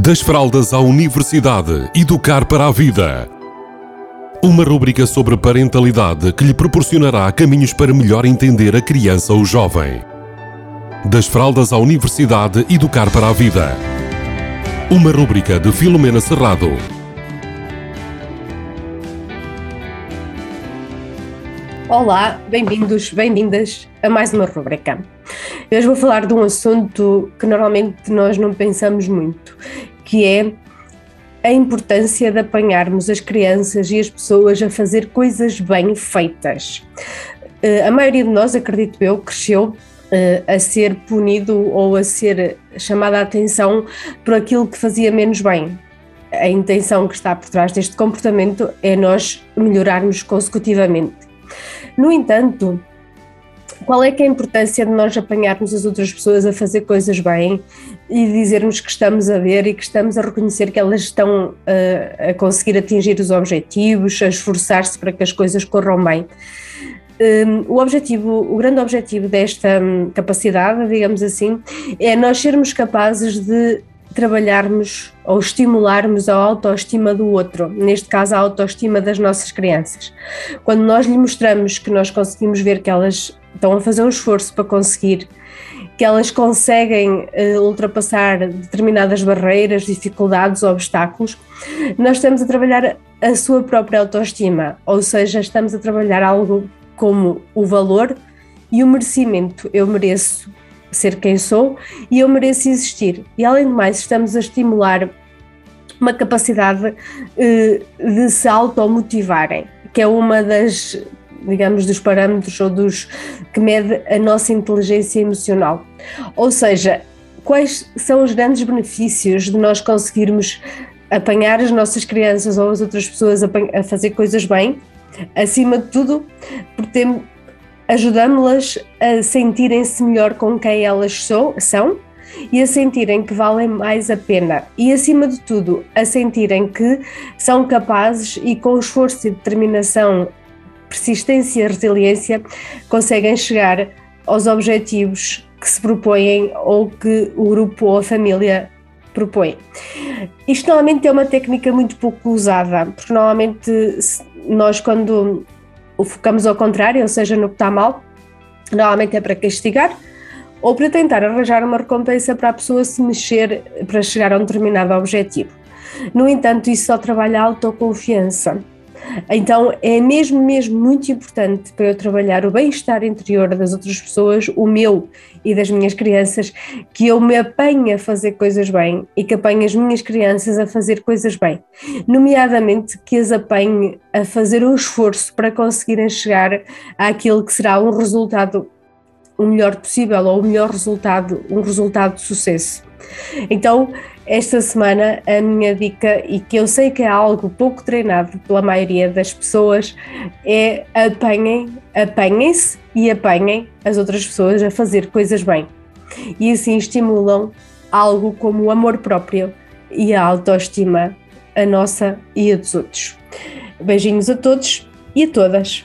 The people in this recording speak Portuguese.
Das fraldas à universidade, educar para a vida. Uma rúbrica sobre parentalidade que lhe proporcionará caminhos para melhor entender a criança ou jovem. Das fraldas à universidade, educar para a vida. Uma rúbrica de Filomena Serrado. Olá, bem-vindos, bem-vindas a mais uma rubrica. Hoje vou falar de um assunto que normalmente nós não pensamos muito, que é a importância de apanharmos as crianças e as pessoas a fazer coisas bem feitas. Eh, a maioria de nós, acredito eu, cresceu eh, a ser punido ou a ser chamada a atenção por aquilo que fazia menos bem. A intenção que está por trás deste comportamento é nós melhorarmos consecutivamente. No entanto, qual é que é a importância de nós apanharmos as outras pessoas a fazer coisas bem e dizermos que estamos a ver e que estamos a reconhecer que elas estão uh, a conseguir atingir os objetivos, a esforçar-se para que as coisas corram bem? Um, o objetivo, o grande objetivo desta um, capacidade, digamos assim, é nós sermos capazes de trabalharmos ou estimularmos a autoestima do outro, neste caso a autoestima das nossas crianças. Quando nós lhe mostramos que nós conseguimos ver que elas estão a fazer um esforço para conseguir, que elas conseguem uh, ultrapassar determinadas barreiras, dificuldades, obstáculos, nós estamos a trabalhar a sua própria autoestima, ou seja, estamos a trabalhar algo como o valor e o merecimento. Eu mereço ser quem sou e eu mereço existir. E além do mais, estamos a estimular uma capacidade eh, de se automotivarem, que é uma das, digamos, dos parâmetros ou dos que mede a nossa inteligência emocional. Ou seja, quais são os grandes benefícios de nós conseguirmos apanhar as nossas crianças ou as outras pessoas a, fazer coisas bem? Acima de tudo, porque ajudamos-las a sentirem-se melhor com quem elas são e a sentirem que valem mais a pena e, acima de tudo, a sentirem que são capazes e com esforço e determinação, persistência e resiliência conseguem chegar aos objetivos que se propõem ou que o grupo ou a família propõe. Isto normalmente é uma técnica muito pouco usada, porque normalmente nós quando o focamos ao contrário, ou seja, no que está mal, normalmente é para castigar ou para tentar arranjar uma recompensa para a pessoa se mexer para chegar a um determinado objetivo. No entanto, isso só trabalha a autoconfiança. Então é mesmo, mesmo muito importante para eu trabalhar o bem-estar interior das outras pessoas, o meu e das minhas crianças, que eu me apanhe a fazer coisas bem e que apanhe as minhas crianças a fazer coisas bem. Nomeadamente que as apanhe a fazer um esforço para conseguirem chegar àquilo que será um resultado o melhor possível ou o melhor resultado, um resultado de sucesso. Então, esta semana a minha dica, e que eu sei que é algo pouco treinado pela maioria das pessoas, é apanhem, apanhem-se e apanhem as outras pessoas a fazer coisas bem. E assim estimulam algo como o amor próprio e a autoestima, a nossa e a dos outros. Beijinhos a todos e a todas.